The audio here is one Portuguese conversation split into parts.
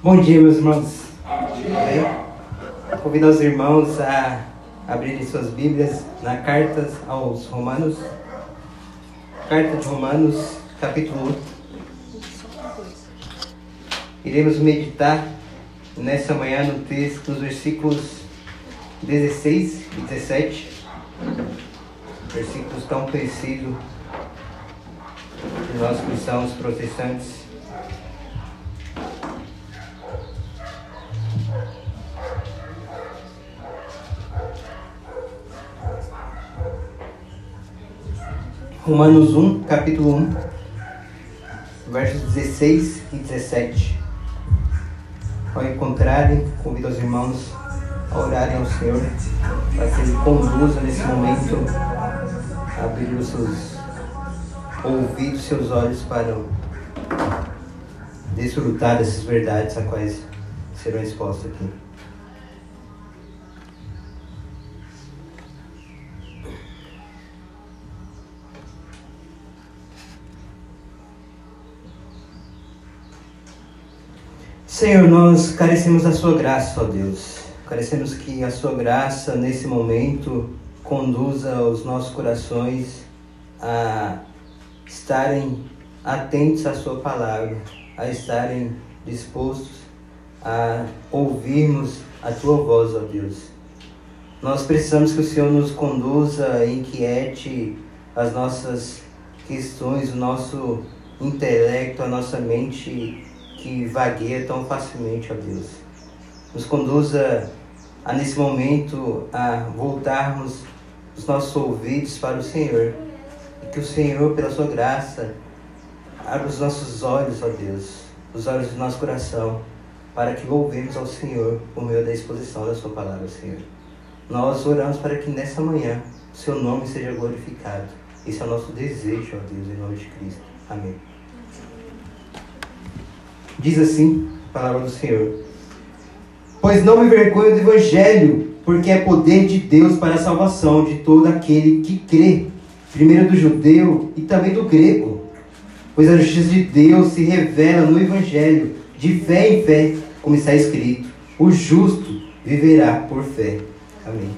Bom dia, meus irmãos. Bem? Convido os irmãos a abrirem suas Bíblias na carta aos Romanos. Carta de Romanos, capítulo 1. Iremos meditar nessa manhã no texto dos versículos 16 e 17. Versículos tão conhecidos de nós cristãos protestantes. Romanos 1, capítulo 1, versos 16 e 17. Ao encontrarem, convido os irmãos a orarem ao Senhor, para que Ele conduza nesse momento, abrir os seus ouvidos, seus olhos para desfrutar dessas verdades a quais serão expostas aqui. Senhor, nós carecemos da Sua graça, ó Deus. Carecemos que a Sua graça, nesse momento, conduza os nossos corações a estarem atentos à Sua palavra, a estarem dispostos a ouvirmos a Tua voz, ó Deus. Nós precisamos que o Senhor nos conduza, inquiete as nossas questões, o nosso intelecto, a nossa mente que vagueia tão facilmente, ó Deus. Nos conduza a, nesse momento, a voltarmos os nossos ouvidos para o Senhor. E que o Senhor, pela sua graça, abra os nossos olhos, ó Deus, os olhos do nosso coração, para que louvemos ao Senhor por meio da exposição da sua palavra, Senhor. Nós oramos para que nessa manhã o seu nome seja glorificado. Esse é o nosso desejo, ó Deus, em nome de Cristo. Amém. Diz assim a palavra do Senhor: Pois não me envergonho do Evangelho, porque é poder de Deus para a salvação de todo aquele que crê, primeiro do judeu e também do grego. Pois a justiça de Deus se revela no Evangelho, de fé em fé, como está escrito: o justo viverá por fé. Amém.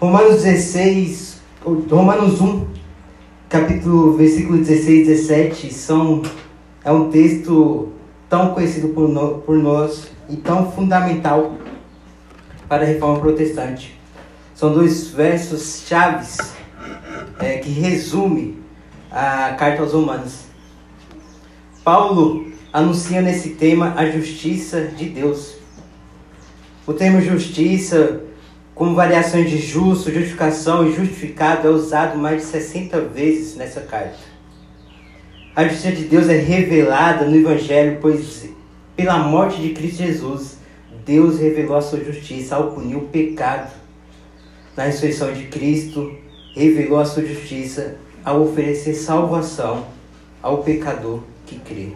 Romanos 16, Romanos 1, capítulo, versículo 16 e 17 são é um texto tão conhecido por, no, por nós e tão fundamental para a reforma protestante. São dois versos chaves é, que resume a carta aos Romanos. Paulo anuncia nesse tema a justiça de Deus. O termo justiça, como variações de justo, justificação e justificado, é usado mais de 60 vezes nessa carta. A justiça de Deus é revelada no Evangelho, pois pela morte de Cristo Jesus, Deus revelou a sua justiça ao punir o pecado. Na ressurreição de Cristo, revelou a sua justiça ao oferecer salvação ao pecador que crê.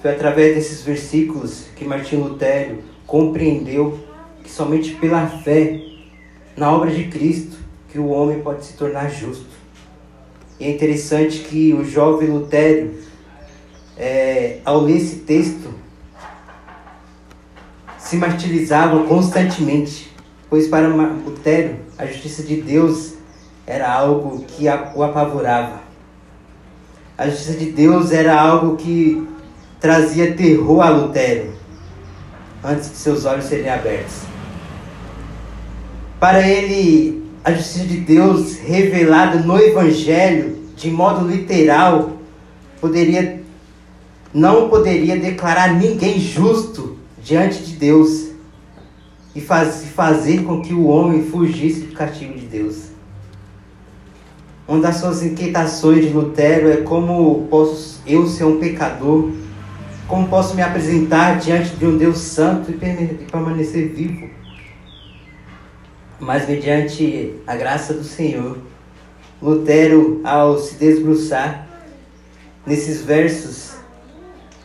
Foi através desses versículos que Martim Lutero compreendeu que somente pela fé na obra de Cristo que o homem pode se tornar justo. E é interessante que o jovem Lutério, é, ao ler esse texto, se martirizava constantemente, pois para Lutério a justiça de Deus era algo que o apavorava. A justiça de Deus era algo que trazia terror a Lutério antes de seus olhos serem abertos. Para ele, a justiça de Deus revelada no Evangelho, de modo literal, poderia não poderia declarar ninguém justo diante de Deus e faz, fazer com que o homem fugisse do castigo de Deus. Uma das suas inquietações de Lutero é como posso eu ser um pecador, como posso me apresentar diante de um Deus santo e permanecer vivo mas mediante a graça do Senhor, Lutero, ao se desbruçar nesses versos,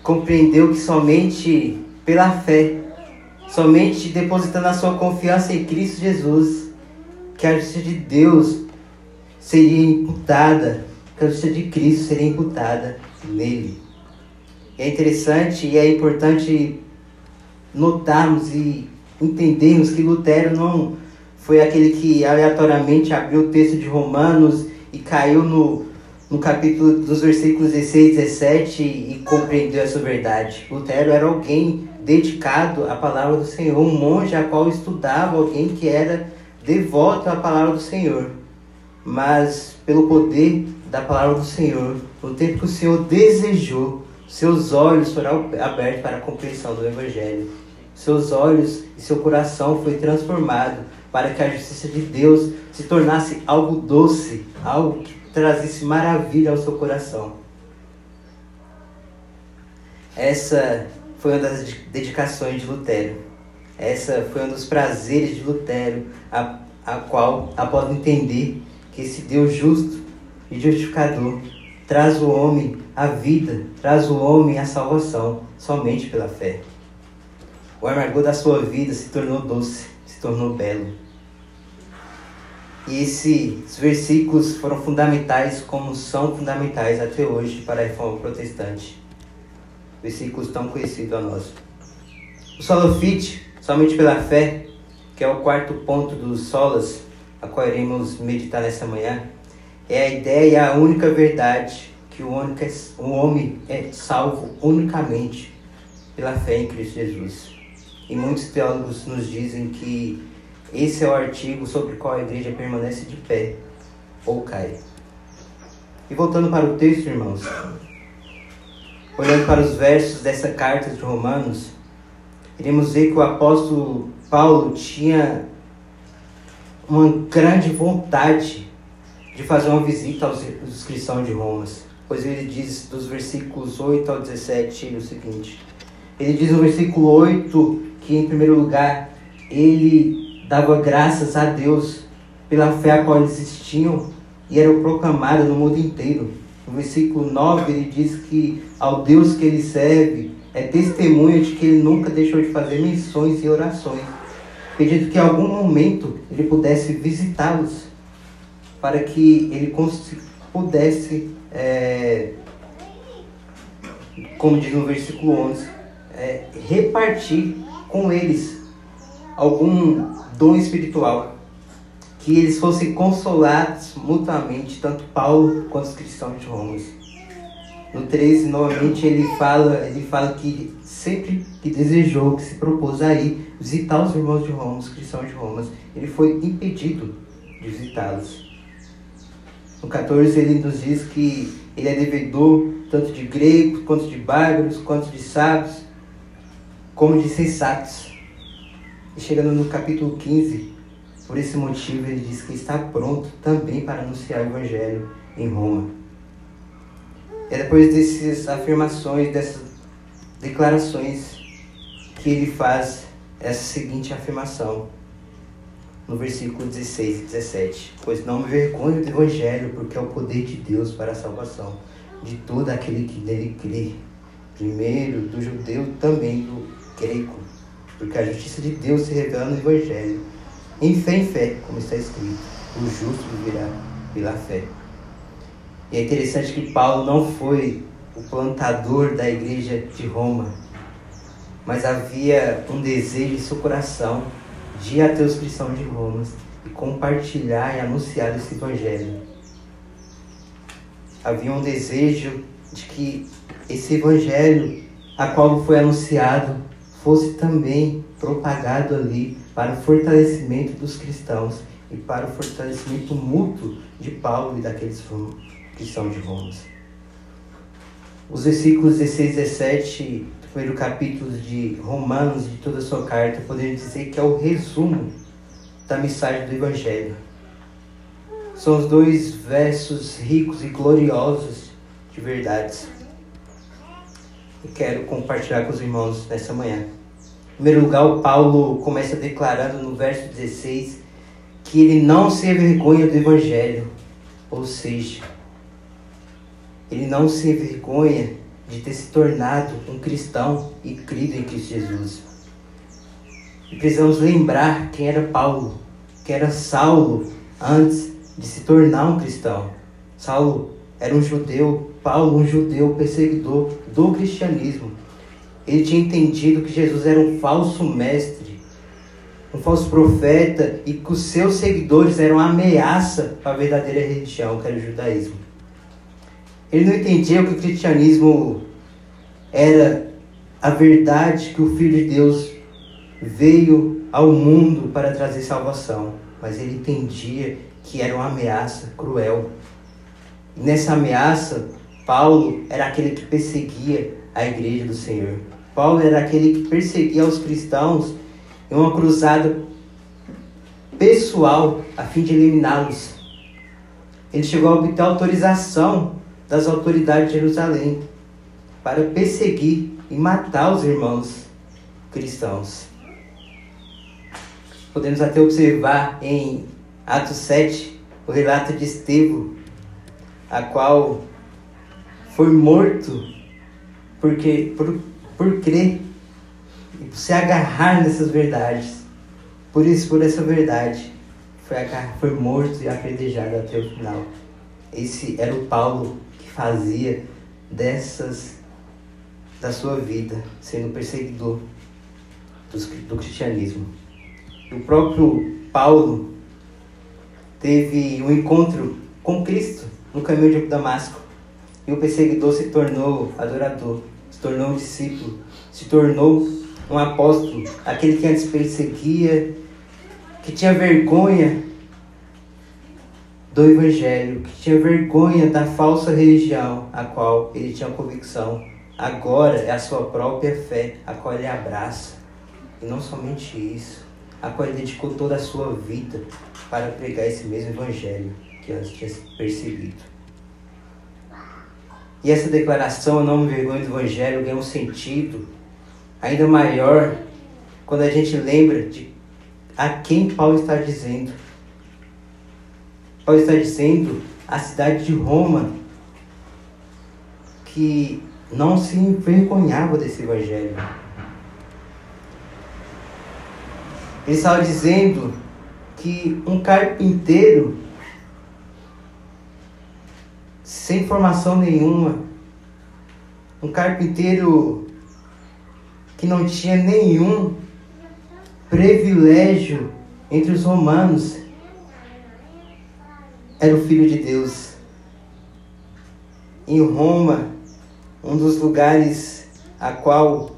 compreendeu que somente pela fé, somente depositando a sua confiança em Cristo Jesus, que a justiça de Deus seria imputada, que a justiça de Cristo seria imputada nele. é interessante e é importante notarmos e entendermos que Lutero não foi aquele que aleatoriamente abriu o texto de Romanos e caiu no, no capítulo dos versículos 16 e 17 e compreendeu essa verdade. Lutero era alguém dedicado à palavra do Senhor, um monge a qual estudava, alguém que era devoto à palavra do Senhor. Mas pelo poder da palavra do Senhor, no tempo que o Senhor desejou, seus olhos foram abertos para a compreensão do Evangelho. Seus olhos e seu coração foi transformado para que a justiça de Deus se tornasse algo doce, algo que trazesse maravilha ao seu coração. Essa foi uma das dedicações de Lutero. Essa foi um dos prazeres de Lutero, a, a qual, após entender que esse Deus justo e justificador traz o homem a vida, traz o homem a salvação somente pela fé. O amargor da sua vida se tornou doce, tornou belo. E esses versículos foram fundamentais, como são fundamentais até hoje para a reforma protestante. Versículos tão conhecidos a nós. O solofite, somente pela fé, que é o quarto ponto dos solas, a qual iremos meditar nessa manhã, é a ideia e a única verdade que o homem é salvo unicamente pela fé em Cristo Jesus. E muitos teólogos nos dizem que esse é o artigo sobre o qual a igreja permanece de pé ou cai. E voltando para o texto, irmãos, olhando para os versos dessa carta de Romanos, iremos ver que o apóstolo Paulo tinha uma grande vontade de fazer uma visita aos, aos cristãos de Roma, pois ele diz dos versículos 8 ao 17 o seguinte: ele diz no versículo 8 que, em primeiro lugar, ele dava graças a Deus pela fé a qual eles tinham e era proclamada no mundo inteiro. No versículo 9 ele diz que ao Deus que ele serve é testemunha de que ele nunca deixou de fazer menções e orações, pedindo que em algum momento ele pudesse visitá-los, para que ele pudesse, é, como diz no versículo 11, é, repartir com eles algum dom espiritual, que eles fossem consolados mutuamente, tanto Paulo quanto os cristãos de Roma. No 13, novamente, ele fala, ele fala que sempre que desejou, que se propôs a ir visitar os irmãos de Roma, os cristãos de Roma, ele foi impedido de visitá-los. No 14, ele nos diz que ele é devedor tanto de gregos, quanto de bárbaros, quanto de sábios, como de sensatos. E chegando no capítulo 15, por esse motivo ele diz que está pronto também para anunciar o Evangelho em Roma. É depois dessas afirmações, dessas declarações, que ele faz essa seguinte afirmação no versículo 16 e 17: Pois não me vergonho do Evangelho, porque é o poder de Deus para a salvação de todo aquele que nele crê, primeiro do judeu, também do porque a justiça de Deus se revela no Evangelho. Em fé em fé, como está escrito, o justo viverá pela fé. E é interessante que Paulo não foi o plantador da igreja de Roma, mas havia um desejo em seu coração de ir até os cristãos de Roma e compartilhar e anunciar esse evangelho. Havia um desejo de que esse evangelho a qual foi anunciado fosse também propagado ali para o fortalecimento dos cristãos e para o fortalecimento mútuo de Paulo e daqueles cristãos de Roma. Os versículos 16 e 17 do primeiro capítulo de Romanos, de toda a sua carta, podemos dizer que é o resumo da mensagem do Evangelho. São os dois versos ricos e gloriosos de verdades e quero compartilhar com os irmãos nessa manhã. Em primeiro lugar, o Paulo começa declarando no verso 16 que ele não se envergonha do Evangelho, ou seja, ele não se envergonha de ter se tornado um cristão e crido em Cristo Jesus. E precisamos lembrar quem era Paulo, que era Saulo antes de se tornar um cristão. Saulo era um judeu, Paulo, um judeu perseguidor do cristianismo. Ele tinha entendido que Jesus era um falso mestre, um falso profeta e que os seus seguidores eram uma ameaça para a verdadeira religião, que era o judaísmo. Ele não entendia que o cristianismo era a verdade que o Filho de Deus veio ao mundo para trazer salvação, mas ele entendia que era uma ameaça cruel. E nessa ameaça, Paulo era aquele que perseguia a igreja do Senhor. Paulo era aquele que perseguia os cristãos em uma cruzada pessoal a fim de eliminá-los. Ele chegou a obter autorização das autoridades de Jerusalém para perseguir e matar os irmãos cristãos. Podemos até observar em Atos 7 o relato de Estevão, a qual foi morto porque por, por crer e por se agarrar nessas verdades. Por isso, por essa verdade, foi, foi morto e apedrejado até o final. Esse era o Paulo que fazia dessas da sua vida, sendo perseguidor do cristianismo. O próprio Paulo teve um encontro com Cristo no caminho de Damasco. E o perseguidor se tornou adorador, se tornou um discípulo, se tornou um apóstolo, aquele que antes perseguia, que tinha vergonha do evangelho, que tinha vergonha da falsa religião a qual ele tinha convicção Agora é a sua própria fé, a qual ele abraça. E não somente isso, a qual ele dedicou toda a sua vida para pregar esse mesmo evangelho que antes tinha perseguido. E essa declaração, não me do evangelho, ganha um sentido ainda maior quando a gente lembra de a quem Paulo está dizendo. Paulo está dizendo a cidade de Roma que não se envergonhava desse evangelho. Ele estava dizendo que um carpinteiro sem formação nenhuma, um carpinteiro que não tinha nenhum privilégio entre os romanos, era o filho de Deus. Em Roma, um dos lugares a qual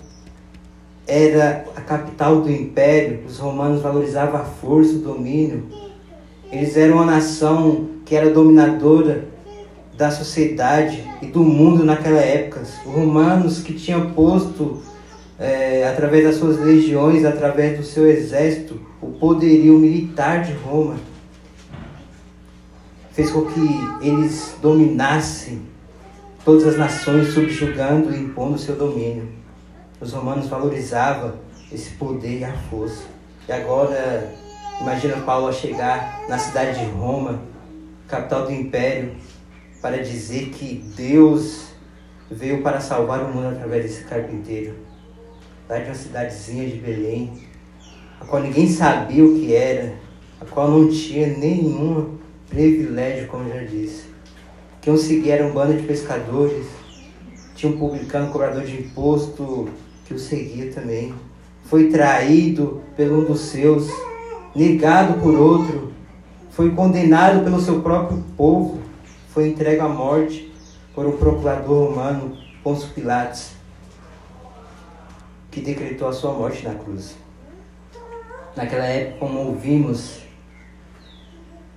era a capital do império, os romanos valorizavam a força, o domínio. Eles eram uma nação que era dominadora da sociedade e do mundo naquela época. Os romanos que tinham posto, é, através das suas legiões, através do seu exército, o poderio militar de Roma, fez com que eles dominassem todas as nações subjugando e impondo seu domínio. Os romanos valorizavam esse poder e a força. E agora, imagina Paulo chegar na cidade de Roma, capital do império, para dizer que Deus veio para salvar o mundo através desse carpinteiro. Lá de uma cidadezinha de Belém, a qual ninguém sabia o que era, a qual não tinha nenhum privilégio, como já disse que um seguia era um bando de pescadores, tinha um publicano cobrador de imposto que o seguia também. Foi traído por um dos seus, negado por outro, foi condenado pelo seu próprio povo, foi entregue à morte por um procurador romano, Pôncio Pilatos, que decretou a sua morte na cruz. Naquela época, como ouvimos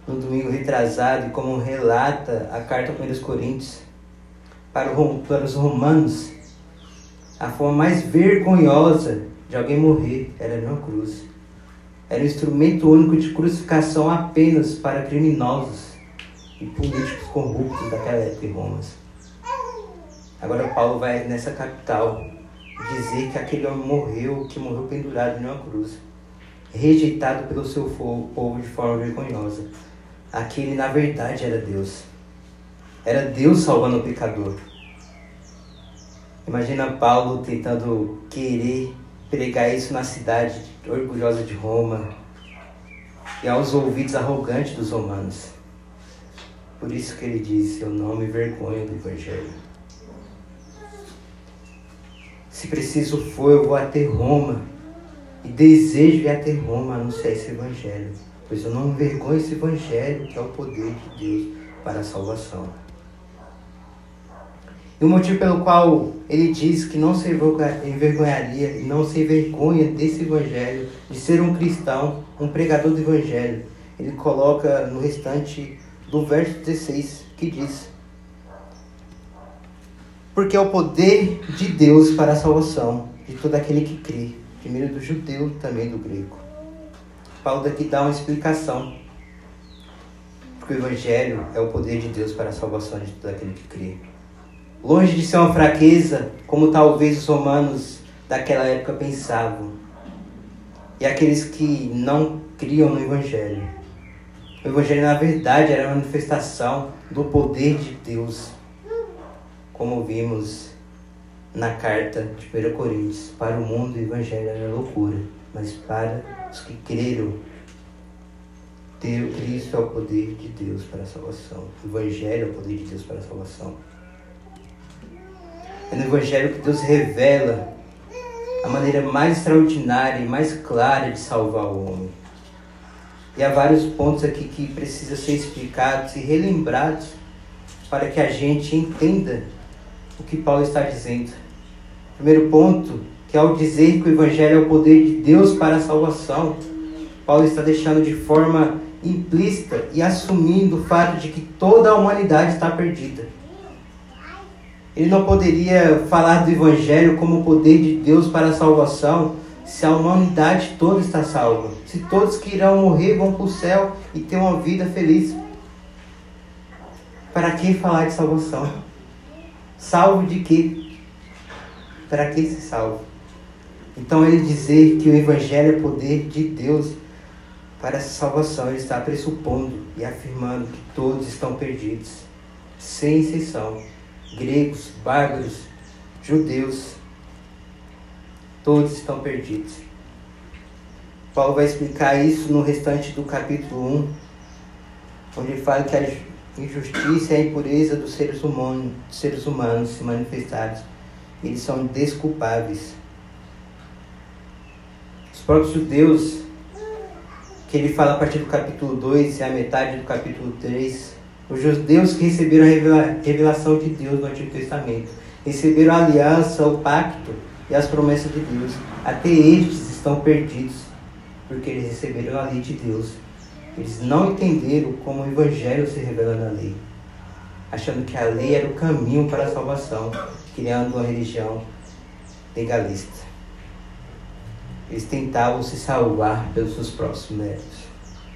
no domingo retrasado e como relata a carta para os Coríntios, para, os romanos, a forma mais vergonhosa de alguém morrer era numa cruz. Era um instrumento único de crucificação apenas para criminosos e políticos corruptos daquela época em Roma. Agora Paulo vai nessa capital dizer que aquele homem morreu, que morreu pendurado numa cruz, rejeitado pelo seu povo de forma vergonhosa aquele na verdade era Deus. Era Deus salvando o pecador. Imagina Paulo tentando querer pregar isso na cidade orgulhosa de Roma e aos ouvidos arrogantes dos romanos. Por isso que ele disse: Eu não me vergonho do Evangelho. Se preciso for, eu vou até Roma. E desejo ir até Roma anunciar esse Evangelho. Pois eu não me vergonho desse Evangelho, que é o poder de Deus para a salvação. E o motivo pelo qual ele diz que não se envergonharia e não se envergonha desse evangelho, de ser um cristão, um pregador do evangelho, ele coloca no restante do verso 16, que diz: Porque é o poder de Deus para a salvação de todo aquele que crê, primeiro do judeu, também do grego. Paulo daqui dá uma explicação. Porque o evangelho é o poder de Deus para a salvação de todo aquele que crê longe de ser uma fraqueza, como talvez os romanos daquela época pensavam, e aqueles que não criam no Evangelho. O Evangelho, na verdade, era a manifestação do poder de Deus, como vimos na carta de 1 Coríntios. Para o mundo, o Evangelho era loucura, mas para os que creram, Cristo é o poder de Deus para a salvação. O Evangelho é o poder de Deus para a salvação. É no Evangelho que Deus revela a maneira mais extraordinária e mais clara de salvar o homem. E há vários pontos aqui que precisam ser explicados e relembrados para que a gente entenda o que Paulo está dizendo. Primeiro ponto, que ao dizer que o Evangelho é o poder de Deus para a salvação, Paulo está deixando de forma implícita e assumindo o fato de que toda a humanidade está perdida. Ele não poderia falar do Evangelho como o poder de Deus para a salvação se a humanidade toda está salva. Se todos que irão morrer vão para o céu e ter uma vida feliz. Para que falar de salvação? Salvo de quê? Para que se salva? Então ele dizer que o Evangelho é poder de Deus para essa salvação, ele está pressupondo e afirmando que todos estão perdidos, sem exceção gregos, bárbaros, judeus, todos estão perdidos. Paulo vai explicar isso no restante do capítulo 1, onde ele fala que a injustiça e a impureza dos seres humanos, dos seres humanos se manifestados, eles são desculpáveis. Os próprios judeus, que ele fala a partir do capítulo 2 e a metade do capítulo 3, os judeus que receberam a revelação de Deus no Antigo Testamento, receberam a aliança, o pacto e as promessas de Deus. Até estes estão perdidos, porque eles receberam a lei de Deus. Eles não entenderam como o Evangelho se revela na lei, achando que a lei era o caminho para a salvação, criando uma religião legalista. Eles tentavam se salvar pelos seus próprios méritos,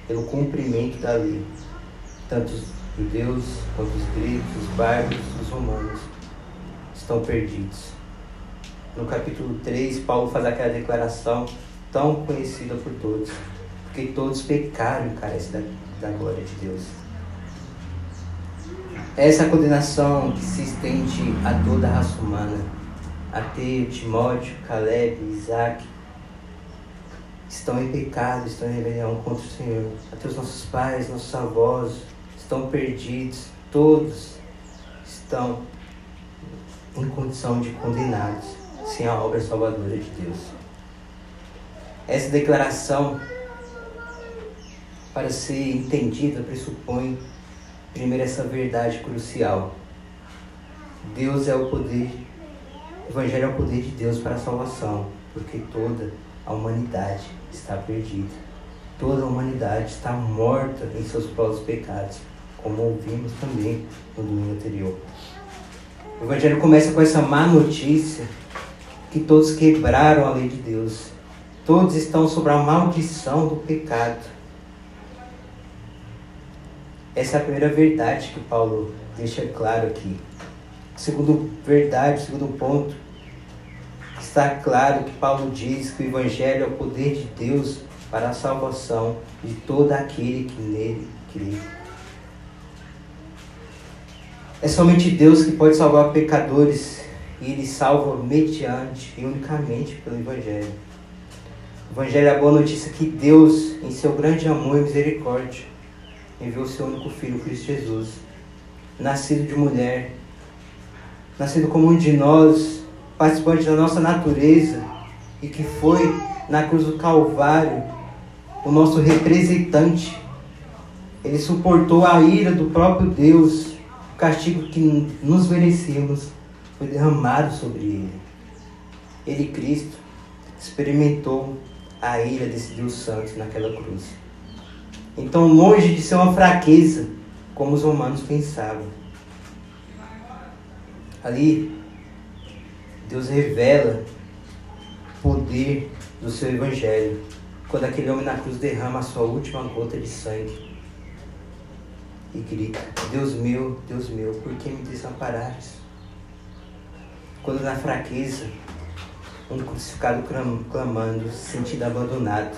pelo cumprimento da lei. Tanto judeus, quanto os gregos, os bárbaros, os romanos estão perdidos. No capítulo 3, Paulo faz aquela declaração tão conhecida por todos, porque todos pecaram e carecem da, da glória de Deus. Essa condenação que se estende a toda a raça humana, Ateu, Timóteo, Caleb, Isaac, estão em pecado, estão em rebelião contra o Senhor. Até os nossos pais, nossos avós, estão perdidos, todos estão em condição de condenados, sem a obra salvadora de Deus. Essa declaração, para ser entendida, pressupõe primeiro essa verdade crucial. Deus é o poder, o Evangelho é o poder de Deus para a salvação, porque toda a humanidade está perdida. Toda a humanidade está morta em seus próprios pecados como ouvimos também no domingo anterior. O Evangelho começa com essa má notícia que todos quebraram a lei de Deus. Todos estão sob a maldição do pecado. Essa é a primeira verdade que Paulo deixa claro aqui. Segundo verdade, segundo ponto, está claro que Paulo diz que o Evangelho é o poder de Deus para a salvação de todo aquele que nele crê. É somente Deus que pode salvar pecadores e Ele salva mediante e unicamente pelo Evangelho. O Evangelho é a boa notícia que Deus, em seu grande amor e misericórdia, enviou seu único Filho, Cristo Jesus, nascido de mulher, nascido como um de nós, participante da nossa natureza, e que foi na cruz do Calvário o nosso representante. Ele suportou a ira do próprio Deus, o castigo que nos merecíamos foi derramado sobre ele. Ele, Cristo, experimentou a ira desse Deus Santo naquela cruz. Então, longe de ser uma fraqueza, como os romanos pensavam, ali Deus revela o poder do seu evangelho quando aquele homem na cruz derrama a sua última gota de sangue e grita: Deus meu, Deus meu, por que me desamparares? Quando na fraqueza, um crucificado clamando, se sentindo abandonado,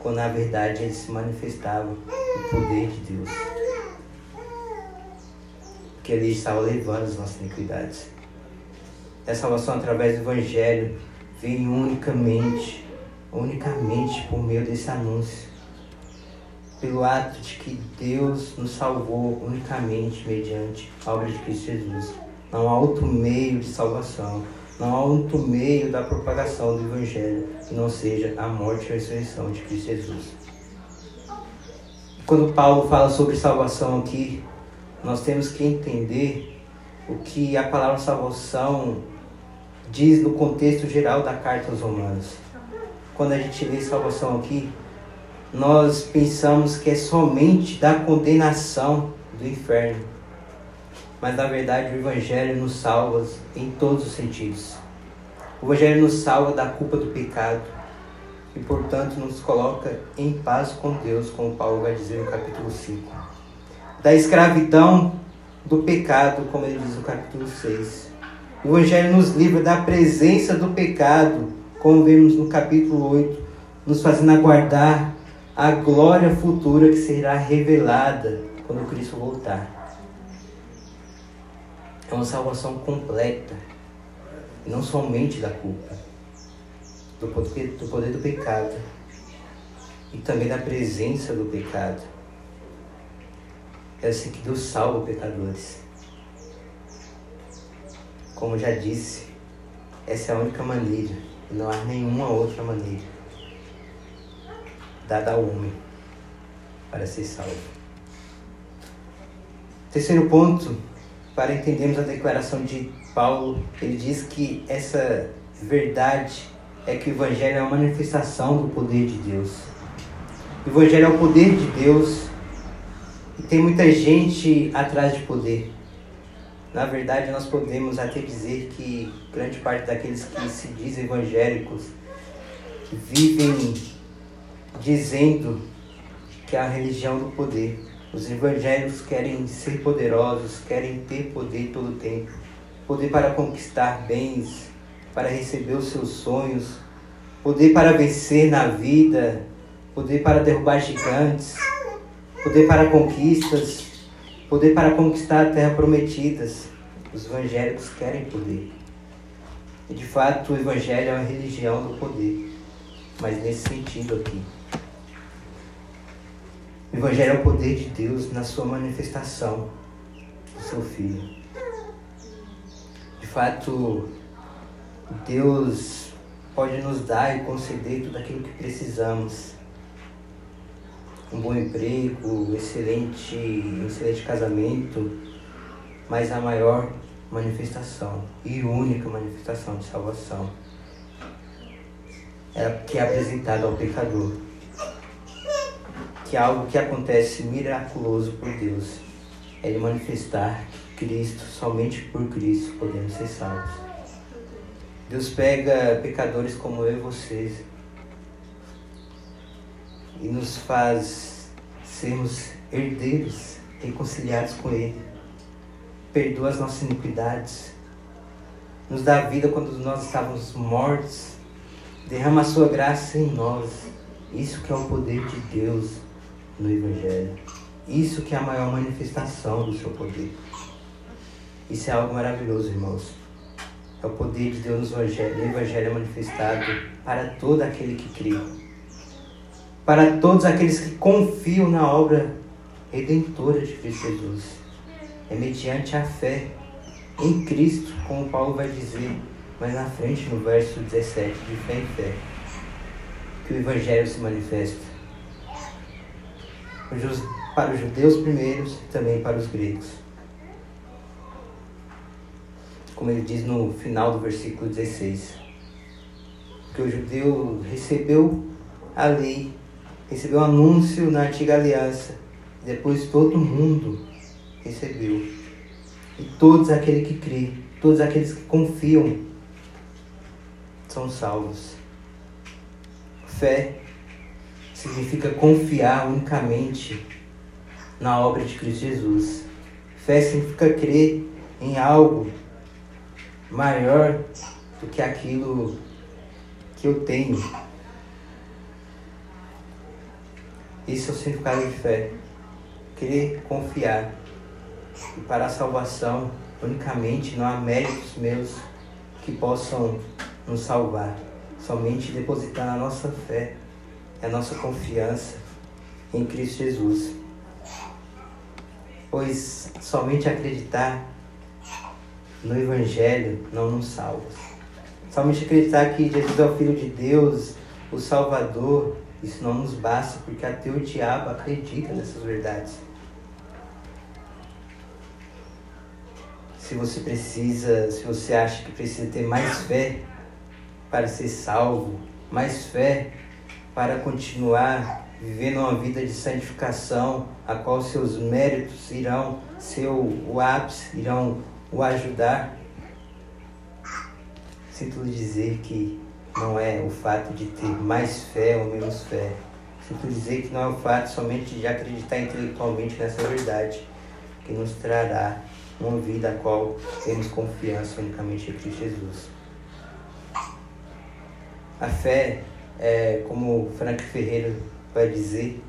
quando na verdade ele se manifestava o poder de Deus. Porque ele estava levando as nossas iniquidades. A salvação através do Evangelho vem unicamente, unicamente por meio desse anúncio. Pelo ato de que Deus nos salvou unicamente mediante a obra de Cristo Jesus. Não há outro meio de salvação, não há outro meio da propagação do Evangelho que não seja a morte e a ressurreição de Cristo Jesus. Quando Paulo fala sobre salvação aqui, nós temos que entender o que a palavra salvação diz no contexto geral da carta aos Romanos. Quando a gente lê salvação aqui, nós pensamos que é somente da condenação do inferno. Mas na verdade o Evangelho nos salva em todos os sentidos. O Evangelho nos salva da culpa do pecado e, portanto, nos coloca em paz com Deus, como Paulo vai dizer no capítulo 5. Da escravidão do pecado, como ele diz no capítulo 6 o Evangelho nos livra da presença do pecado, como vemos no capítulo 8, nos fazendo aguardar a glória futura que será revelada quando Cristo voltar. É uma salvação completa, não somente da culpa, do poder, do poder do pecado e também da presença do pecado. É assim que Deus salva pecadores. Como já disse, essa é a única maneira, e não há nenhuma outra maneira dada ao homem para ser salvo. Terceiro ponto, para entendermos a declaração de Paulo, ele diz que essa verdade é que o Evangelho é uma manifestação do poder de Deus. O Evangelho é o poder de Deus e tem muita gente atrás de poder. Na verdade, nós podemos até dizer que grande parte daqueles que se dizem evangélicos vivem dizendo que é a religião do poder. Os evangélicos querem ser poderosos, querem ter poder todo o tempo. Poder para conquistar bens, para receber os seus sonhos, poder para vencer na vida, poder para derrubar gigantes, poder para conquistas, Poder para conquistar a terra prometidas. Os evangélicos querem poder. E de fato o evangelho é uma religião do poder. Mas nesse sentido aqui. O evangelho é o poder de Deus na sua manifestação do seu filho. De fato, Deus pode nos dar e conceder tudo aquilo que precisamos um bom emprego, excelente, excelente casamento, mas a maior manifestação e única manifestação de salvação é que é apresentada ao pecador, que algo que acontece miraculoso por Deus, é ele manifestar que Cristo, somente por Cristo podemos ser salvos. Deus pega pecadores como eu e vocês e nos faz sermos herdeiros, reconciliados com Ele. Perdoa as nossas iniquidades. Nos dá vida quando nós estávamos mortos. Derrama a sua graça em nós. Isso que é o poder de Deus no Evangelho. Isso que é a maior manifestação do seu poder. Isso é algo maravilhoso, irmãos. É o poder de Deus no Evangelho. O Evangelho é manifestado para todo aquele que crê para todos aqueles que confiam na obra redentora de Cristo Jesus. é mediante a fé em Cristo, como Paulo vai dizer mais na frente, no verso 17, de fé em fé, que o Evangelho se manifesta. Para os judeus primeiros e também para os gregos. Como ele diz no final do versículo 16. Que o judeu recebeu a lei, recebeu o anúncio na antiga aliança, depois todo mundo recebeu. E todos aqueles que crê, todos aqueles que confiam, são salvos. Fé significa confiar unicamente na obra de Cristo Jesus. Fé significa crer em algo maior do que aquilo que eu tenho. Esse é o significado de fé. Crer, confiar. E para a salvação, unicamente não há méritos meus que possam nos salvar. Somente depositar a nossa fé, a nossa confiança em Cristo Jesus. Pois somente acreditar no Evangelho não nos salva. Somente acreditar que Jesus é o Filho de Deus, o Salvador, isso não nos basta, porque até o diabo acredita nessas verdades. Se você precisa, se você acha que precisa ter mais fé para ser salvo, mais fé para continuar vivendo uma vida de santificação, a qual seus méritos irão ser o ápice, irão o ajudar. Sinto dizer que não é o fato de ter mais fé ou menos fé. Sinto dizer que não é o fato somente de acreditar intelectualmente nessa verdade que nos trará uma vida a qual temos confiança unicamente em Cristo Jesus. A fé, é, como Frank Ferreira vai dizer,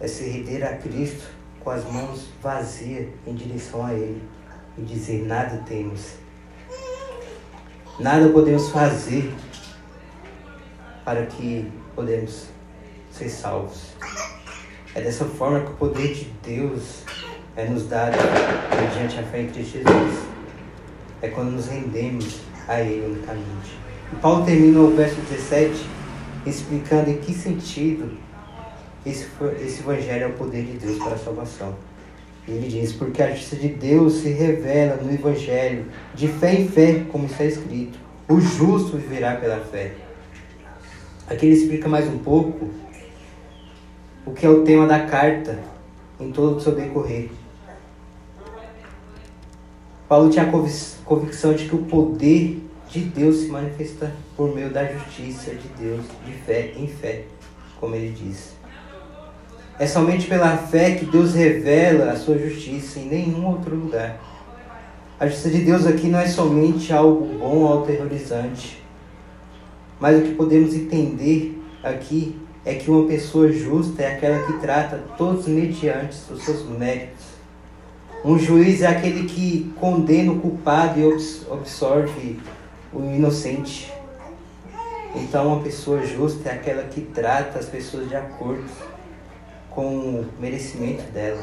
é se render a Cristo com as mãos vazias em direção a Ele e dizer: nada temos, nada podemos fazer para que podemos ser salvos. É dessa forma que o poder de Deus é nos dado mediante a fé em Cristo Jesus. É quando nos rendemos a Ele unicamente. E Paulo termina o verso 17 explicando em que sentido esse, esse evangelho é o poder de Deus para a salvação. Ele diz, porque a justiça de Deus se revela no evangelho, de fé em fé, como está escrito. O justo viverá pela fé. Aqui ele explica mais um pouco o que é o tema da carta em todo o seu decorrer. Paulo tinha a convicção de que o poder de Deus se manifesta por meio da justiça de Deus, de fé em fé, como ele diz. É somente pela fé que Deus revela a sua justiça em nenhum outro lugar. A justiça de Deus aqui não é somente algo bom ou aterrorizante, mas o que podemos entender aqui é que uma pessoa justa é aquela que trata todos mediante os seus méritos um juiz é aquele que condena o culpado e absorve o inocente. Então, uma pessoa justa é aquela que trata as pessoas de acordo com o merecimento dela.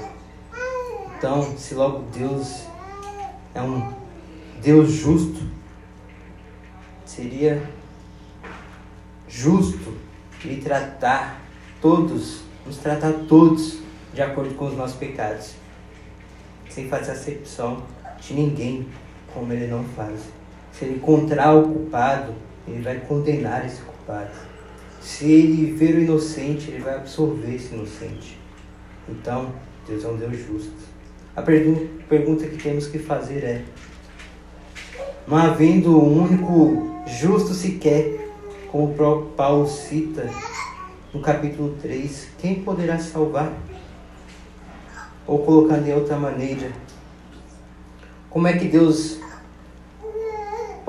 Então, se logo Deus é um Deus justo, seria justo lhe tratar todos, nos tratar todos de acordo com os nossos pecados sem fazer acepção de ninguém, como ele não faz. Se ele encontrar o culpado, ele vai condenar esse culpado. Se ele ver o inocente, ele vai absorver esse inocente. Então, Deus é um Deus justo. A pergunta que temos que fazer é: não havendo um único justo sequer, como o próprio Paulo cita no capítulo 3, quem poderá salvar? Ou colocando em outra maneira, como é que Deus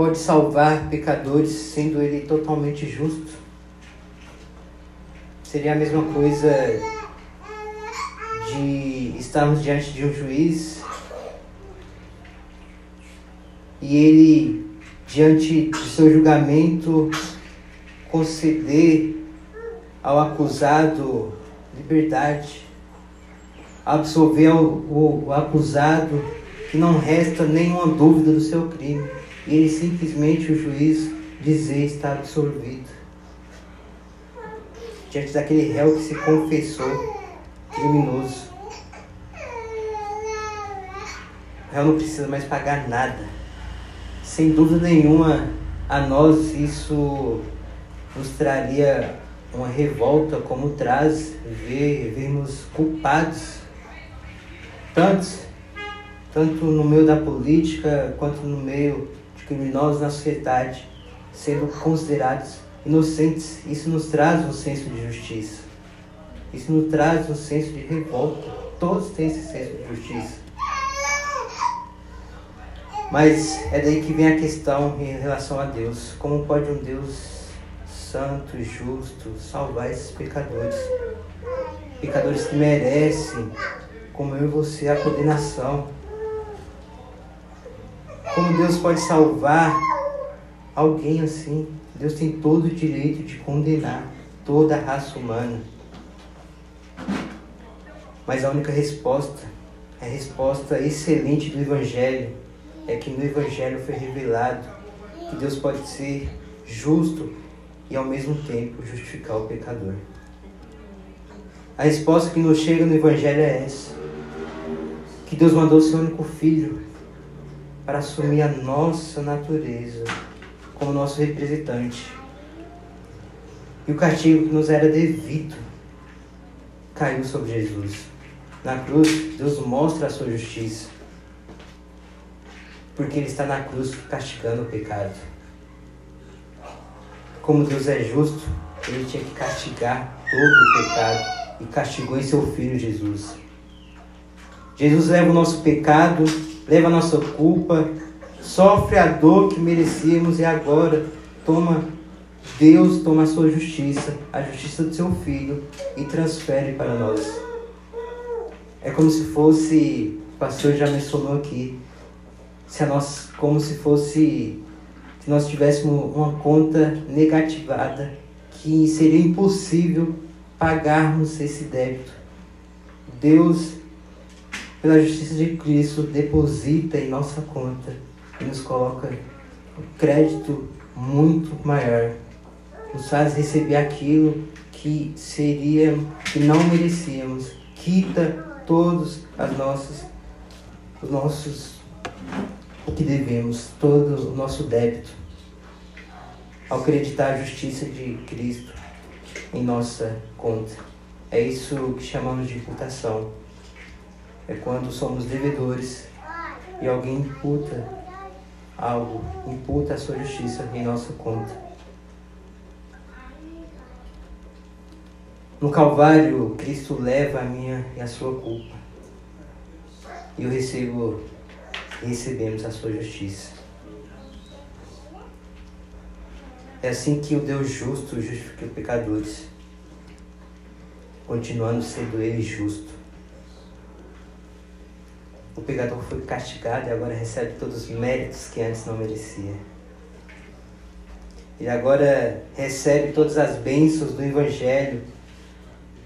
pode salvar pecadores sendo Ele totalmente justo? Seria a mesma coisa de estarmos diante de um juiz e ele, diante de seu julgamento, conceder ao acusado liberdade absolver o, o, o acusado, que não resta nenhuma dúvida do seu crime. E ele simplesmente, o juiz, dizer está absolvido. Diante daquele réu que se confessou criminoso. O réu não precisa mais pagar nada. Sem dúvida nenhuma, a nós isso nos traria uma revolta, como traz ver, vermos culpados, tantos, tanto no meio da política quanto no meio criminosos na sociedade, sendo considerados inocentes. Isso nos traz um senso de justiça. Isso nos traz um senso de revolta. Todos têm esse senso de justiça. Mas é daí que vem a questão em relação a Deus. Como pode um Deus santo e justo salvar esses pecadores? Pecadores que merecem, como eu e você, a condenação. Como Deus pode salvar alguém assim? Deus tem todo o direito de condenar toda a raça humana. Mas a única resposta, a resposta excelente do Evangelho, é que no Evangelho foi revelado que Deus pode ser justo e ao mesmo tempo justificar o pecador. A resposta que nos chega no Evangelho é essa: que Deus mandou seu único filho para assumir a nossa natureza como nosso representante. E o castigo que nos era devido caiu sobre Jesus. Na cruz, Deus mostra a sua justiça porque Ele está na cruz castigando o pecado. Como Deus é justo, Ele tinha que castigar todo o pecado e castigou em seu Filho Jesus. Jesus leva o nosso pecado, leva a nossa culpa, sofre a dor que merecíamos e agora toma Deus toma a sua justiça, a justiça do seu filho e transfere para nós. É como se fosse, o pastor já mencionou aqui, se nós, como se fosse se nós tivéssemos uma conta negativada que seria impossível pagarmos esse débito. Deus, pela justiça de Cristo, deposita em nossa conta e nos coloca um crédito muito maior. Nos faz receber aquilo que seria, que não merecíamos. Quita todos as nossas, os nossos o que devemos, todo o nosso débito, ao acreditar a justiça de Cristo em nossa conta. É isso que chamamos de imputação. É quando somos devedores e alguém imputa algo, imputa a sua justiça em nossa conta. No Calvário, Cristo leva a minha e a sua culpa. E eu recebo recebemos a sua justiça. É assim que o Deus justo justifica os pecadores, continuando sendo ele justo. O pecador foi castigado e agora recebe todos os méritos que antes não merecia. Ele agora recebe todas as bênçãos do Evangelho.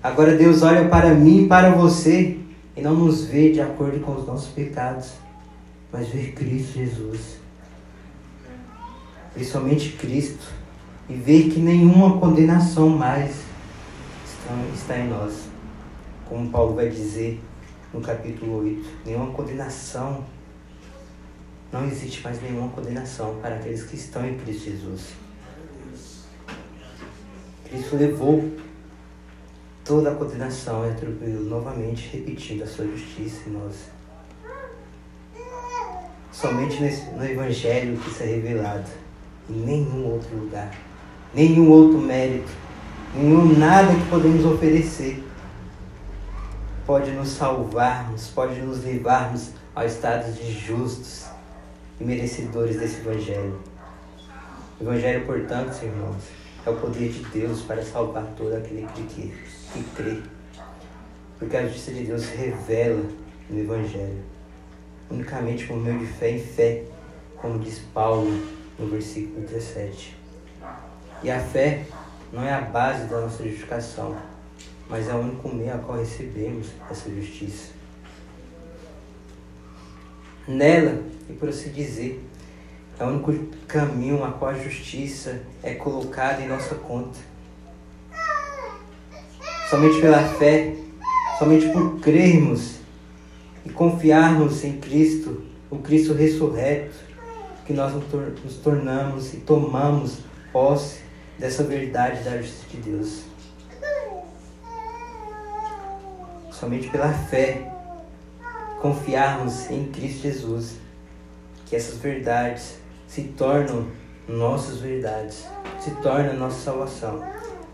Agora Deus olha para mim e para você e não nos vê de acordo com os nossos pecados mas ver Cristo Jesus. Ver somente Cristo e ver que nenhuma condenação mais está em nós. Como Paulo vai dizer no capítulo 8, nenhuma condenação, não existe mais nenhuma condenação para aqueles que estão em Cristo Jesus. Cristo levou toda a condenação e atribuiu novamente, repetindo a sua justiça em nós. Somente no Evangelho que isso é revelado. Em nenhum outro lugar. Nenhum outro mérito. Nenhum nada que podemos oferecer pode nos salvarmos, pode nos levarmos ao estado de justos e merecedores desse Evangelho. O Evangelho, portanto, irmãos, é o poder de Deus para salvar todo aquele que, que crê. Porque a justiça de Deus revela no Evangelho unicamente por meio de fé em fé, como diz Paulo no versículo 17. E a fé não é a base da nossa justificação. Mas é o único meio a qual recebemos essa justiça. Nela, e por assim dizer, é o único caminho a qual a justiça é colocada em nossa conta. Somente pela fé, somente por crermos e confiarmos em Cristo, o Cristo ressurreto, que nós nos tornamos e tomamos posse dessa verdade da justiça de Deus. Somente pela fé, confiarmos em Cristo Jesus, que essas verdades se tornam nossas verdades, se torna nossa salvação.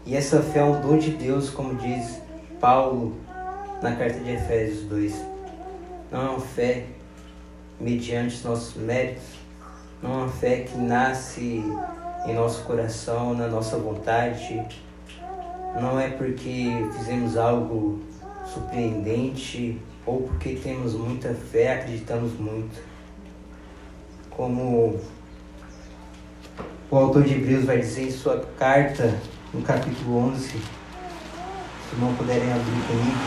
E essa fé é um dom de Deus, como diz Paulo na carta de Efésios 2. Não é uma fé mediante nossos méritos, não é uma fé que nasce em nosso coração, na nossa vontade. Não é porque fizemos algo surpreendente ou porque temos muita fé, acreditamos muito. Como o autor de Hebreus vai dizer em sua carta, no capítulo 11, se não puderem abrir comigo,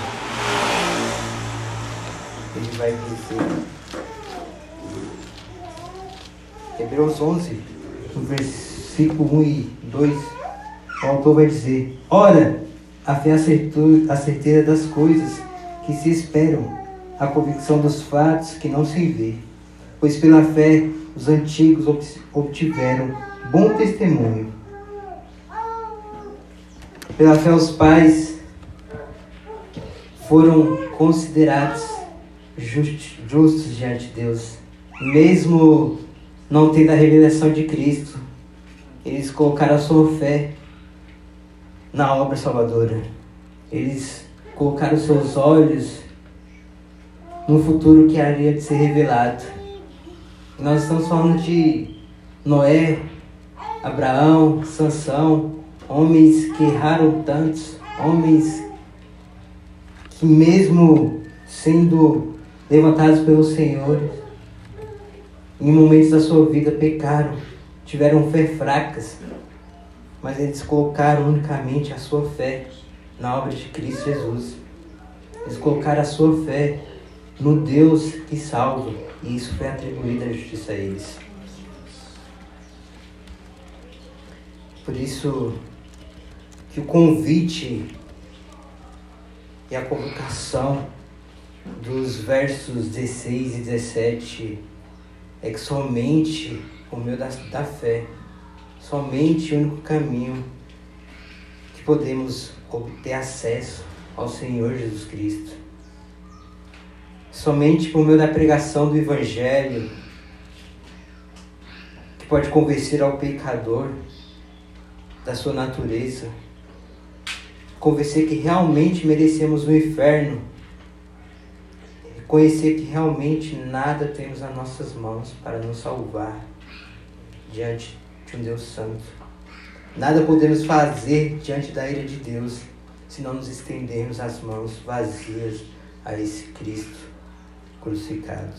ele vai dizer. Hebreus 11, no versículo 1 e 2, o autor vai dizer: Ora, a fé é a certeza das coisas que se esperam, a convicção dos fatos que não se vê. Pois pela fé os antigos obtiveram bom testemunho. Pela fé os pais foram considerados justos, justos diante de Deus, mesmo não tendo a revelação de Cristo. Eles colocaram a sua fé na obra salvadora. Eles colocaram seus olhos no futuro que haveria de ser revelado. Nós estamos falando de Noé, Abraão, Sansão, homens que erraram tantos, homens que mesmo sendo levantados pelo Senhor, em momentos da sua vida pecaram, tiveram fé fracas, mas eles colocaram unicamente a sua fé na obra de Cristo Jesus. Eles colocaram a sua fé no Deus que salva, e isso foi atribuído à justiça a eles. Por isso que o convite e a convocação dos versos 16 e 17 é que somente o meu da, da fé somente o único caminho que podemos obter acesso ao Senhor Jesus Cristo. Somente por meio da pregação do Evangelho, que pode convencer ao pecador da sua natureza, convencer que realmente merecemos o inferno, reconhecer que realmente nada temos nas nossas mãos para nos salvar diante um Deus Santo. Nada podemos fazer diante da ira de Deus se não nos estendermos as mãos vazias a esse Cristo crucificado.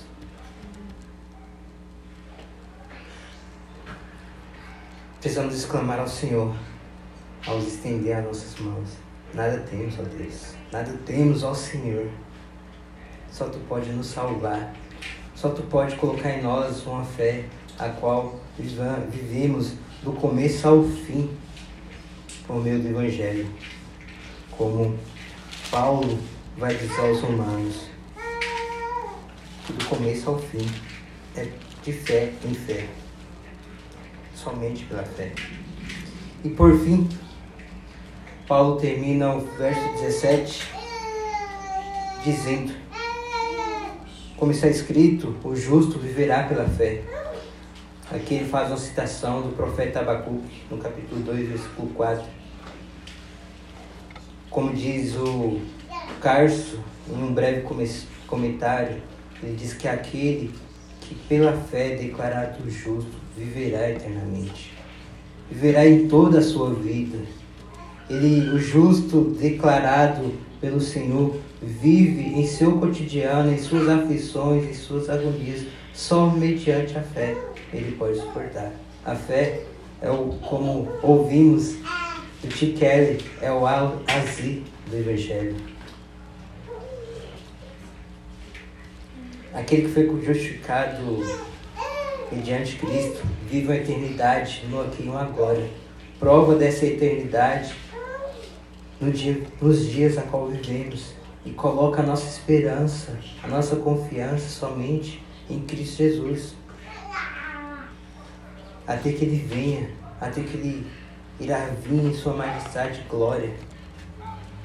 Precisamos exclamar ao Senhor ao estender as nossas mãos. Nada temos, ó Deus. Nada temos, ó Senhor. Só Tu pode nos salvar. Só Tu pode colocar em nós uma fé a qual vivemos do começo ao fim por meio do Evangelho. Como Paulo vai dizer aos romanos, do começo ao fim é de fé em fé, somente pela fé. E por fim, Paulo termina o verso 17 dizendo: Como está escrito, o justo viverá pela fé. Aqui ele faz uma citação do profeta Abacuque, no capítulo 2, versículo 4. Como diz o Carso, em um breve comentário, ele diz que aquele que pela fé é declarado justo viverá eternamente. Viverá em toda a sua vida. Ele, o justo declarado pelo Senhor, vive em seu cotidiano, em suas aflições, em suas agonias, só mediante a fé ele pode suportar. A fé é o, como ouvimos do T. Kelly, é o al-azir do Evangelho. Aquele que foi justificado mediante Cristo vive a eternidade no aqui e no agora. Prova dessa eternidade no dia, nos dias a qual vivemos e coloca a nossa esperança, a nossa confiança somente em Cristo Jesus. Até que Ele venha, até que Ele irá vir em Sua majestade e glória.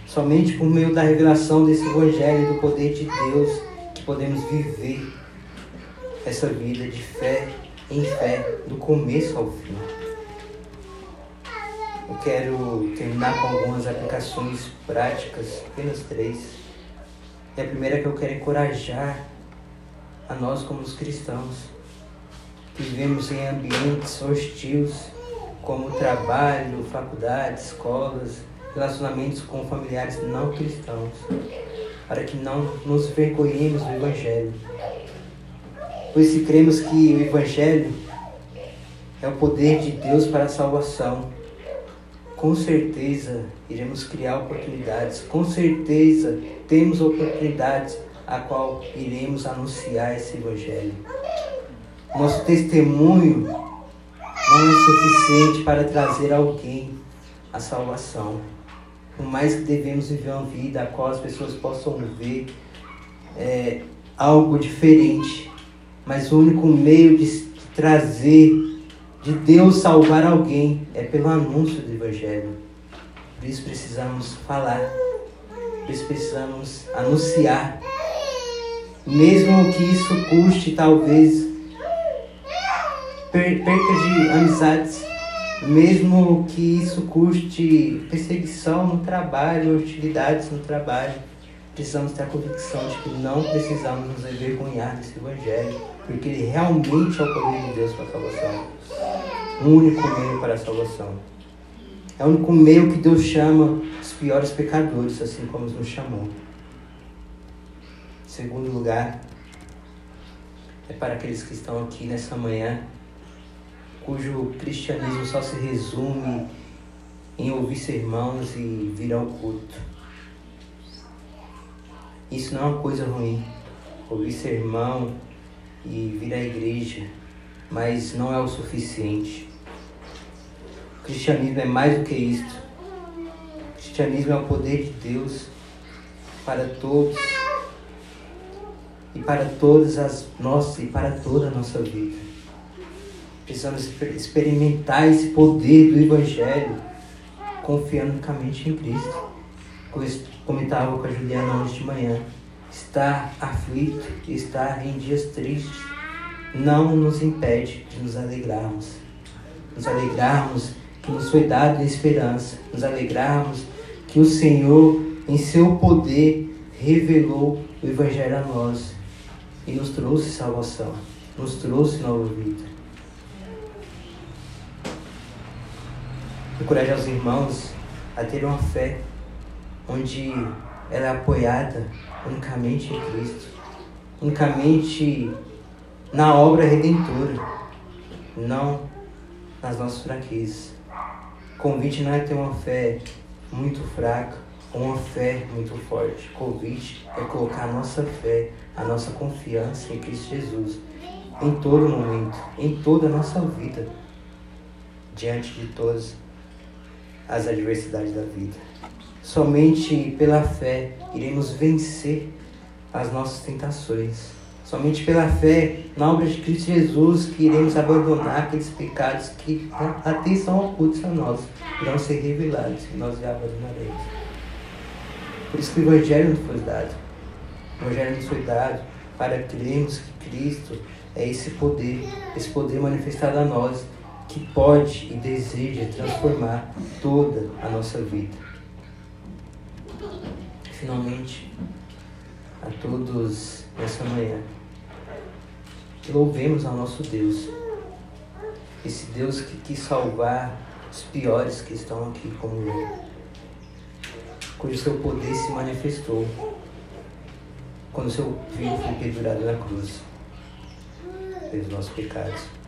Somente por meio da revelação desse Evangelho e do poder de Deus que podemos viver essa vida de fé em fé, do começo ao fim. Eu quero terminar com algumas aplicações práticas, apenas três. E a primeira é que eu quero encorajar a nós como os cristãos, vivemos em ambientes hostis, como trabalho, faculdade, escolas, relacionamentos com familiares não cristãos, para que não nos vergonhemos do Evangelho. Pois se cremos que o Evangelho é o poder de Deus para a salvação, com certeza iremos criar oportunidades, com certeza temos oportunidades a qual iremos anunciar esse Evangelho. Nosso testemunho não é suficiente para trazer alguém à salvação. Por mais que devemos viver uma vida a qual as pessoas possam ver é, algo diferente, mas o único meio de trazer, de Deus salvar alguém, é pelo anúncio do Evangelho. Por isso precisamos falar, por isso precisamos anunciar, mesmo que isso custe talvez perca de amizades, mesmo que isso custe perseguição no trabalho, hostilidades no trabalho, precisamos ter a convicção de que não precisamos nos envergonhar desse Evangelho, porque ele realmente é o poder de Deus para a salvação. O único meio para a salvação. É o único meio que Deus chama os piores pecadores, assim como nos chamou. Segundo lugar, é para aqueles que estão aqui nessa manhã cujo cristianismo só se resume em ouvir sermãos e vir ao culto. Isso não é uma coisa ruim, ouvir sermão e vir à igreja, mas não é o suficiente. O cristianismo é mais do que isto. O cristianismo é o poder de Deus para todos e para todas as nossas e para toda a nossa vida. Precisamos experimentar esse poder do Evangelho, confiando unicamente em Cristo. Como eu comentava com a Juliana hoje de manhã, estar aflito, estar em dias tristes, não nos impede de nos alegrarmos. Nos alegrarmos que nos foi dado esperança, nos alegrarmos que o Senhor, em seu poder, revelou o Evangelho a nós e nos trouxe salvação, nos trouxe nova vida. Encorajar os irmãos a ter uma fé onde ela é apoiada unicamente em Cristo, unicamente na obra redentora, não nas nossas fraquezas. O convite não é ter uma fé muito fraca ou uma fé muito forte. O convite é colocar a nossa fé, a nossa confiança em Cristo Jesus em todo momento, em toda a nossa vida, diante de todas as adversidades da vida. Somente pela fé iremos vencer as nossas tentações. Somente pela fé na obra de Cristo Jesus que iremos abandonar aqueles pecados que até são ocultos a nós, irão ser revelados e nós já abandonaremos. Por isso que o Evangelho nos foi dado. O Evangelho nos foi dado para crermos que Cristo é esse poder, esse poder manifestado a nós que pode e deseja transformar toda a nossa vida. Finalmente, a todos nessa manhã, louvemos ao nosso Deus, esse Deus que quis salvar os piores que estão aqui como eu, cujo seu poder se manifestou quando seu filho foi pendurado na cruz pelos nossos pecados.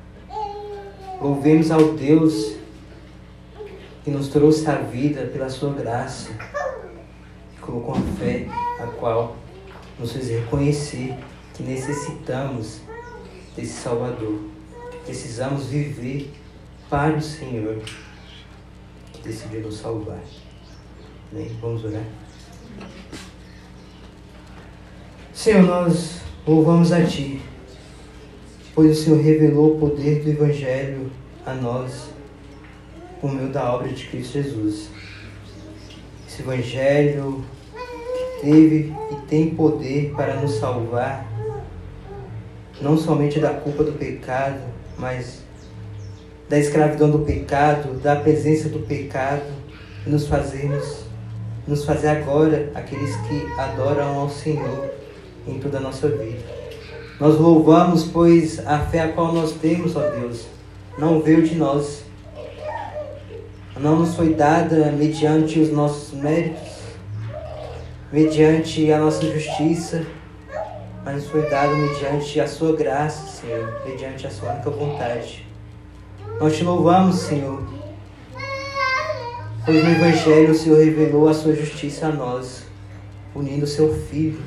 Louvemos ao Deus que nos trouxe a vida pela sua graça. colocou uma fé a qual nos fez reconhecer que necessitamos desse Salvador. Precisamos viver para o Senhor que decidiu nos salvar. Amém? Vamos orar? Senhor, nós louvamos a Ti, pois o Senhor revelou o poder do Evangelho a nós por meio da obra de Cristo Jesus. Esse Evangelho que teve e tem poder para nos salvar, não somente da culpa do pecado, mas da escravidão do pecado, da presença do pecado, e nos fazermos, nos fazer agora aqueles que adoram ao Senhor em toda a nossa vida. Nós louvamos, pois a fé a qual nós temos, ó Deus, não veio de nós, não nos foi dada mediante os nossos méritos, mediante a nossa justiça, mas nos foi dada mediante a sua graça, Senhor, mediante a sua única vontade. Nós te louvamos, Senhor, pois no Evangelho o Senhor revelou a sua justiça a nós, unindo o seu Filho,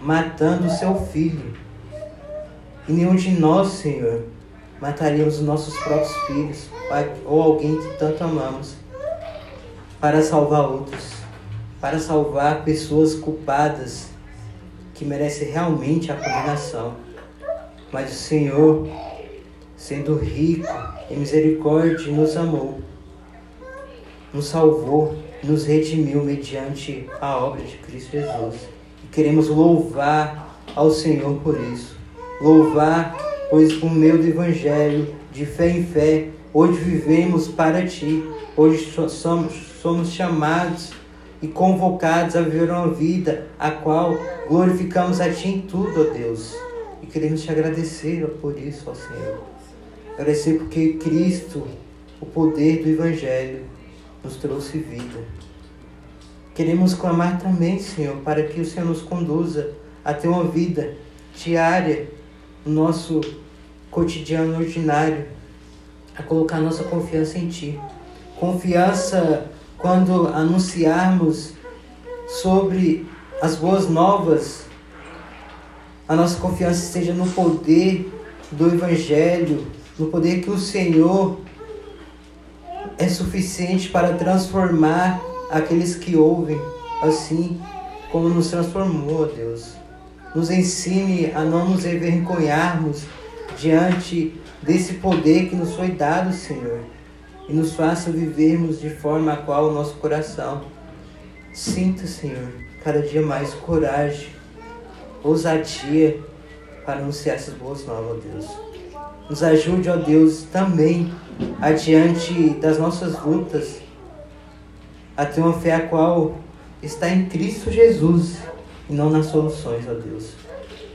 matando o seu Filho. E nenhum de nós, Senhor, mataríamos os nossos próprios filhos ou alguém que tanto amamos para salvar outros, para salvar pessoas culpadas que merecem realmente a condenação. Mas o Senhor, sendo rico em misericórdia, nos amou, nos salvou, nos redimiu mediante a obra de Cristo Jesus. E queremos louvar ao Senhor por isso. Louvar, pois por meio do Evangelho, de fé em fé, hoje vivemos para Ti. Hoje somos, somos chamados e convocados a viver uma vida a qual glorificamos a Ti em tudo, ó Deus. E queremos te agradecer por isso, ó Senhor. Agradecer porque Cristo, o poder do Evangelho, nos trouxe vida. Queremos clamar também, Senhor, para que o Senhor nos conduza a ter uma vida diária, no nosso cotidiano ordinário, a colocar nossa confiança em Ti. Confiança quando anunciarmos sobre as boas novas, a nossa confiança esteja no poder do Evangelho, no poder que o Senhor é suficiente para transformar aqueles que ouvem, assim como nos transformou, Deus. Nos ensine a não nos envergonharmos diante desse poder que nos foi dado, Senhor, e nos faça vivermos de forma a qual o nosso coração sinta, Senhor, cada dia mais coragem, ousadia para anunciar essas boas novas, ó Deus. Nos ajude, ó Deus, também adiante das nossas lutas, a ter uma fé a qual está em Cristo Jesus e não nas soluções, ó Deus.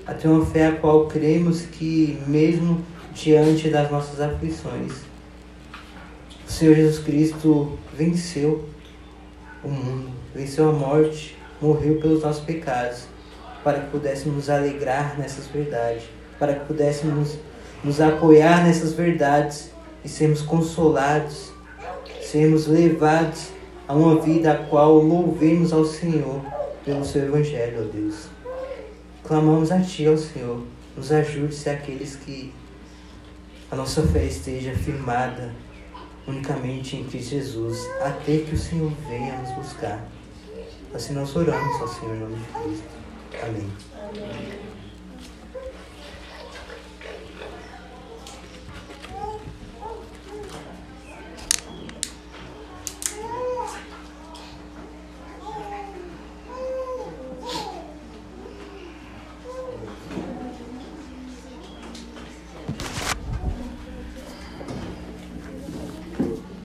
A uma fé a qual cremos que, mesmo diante das nossas aflições, o Senhor Jesus Cristo venceu o mundo, venceu a morte, morreu pelos nossos pecados, para que pudéssemos nos alegrar nessas verdades, para que pudéssemos nos apoiar nessas verdades e sermos consolados, sermos levados a uma vida a qual louvemos ao Senhor pelo seu Evangelho, ó Deus. Clamamos a Ti, ó Senhor, nos ajude se aqueles que a nossa fé esteja firmada unicamente em Cristo Jesus, até que o Senhor venha nos buscar. Assim nós oramos ao Senhor em nome de Cristo. Amém. Amém.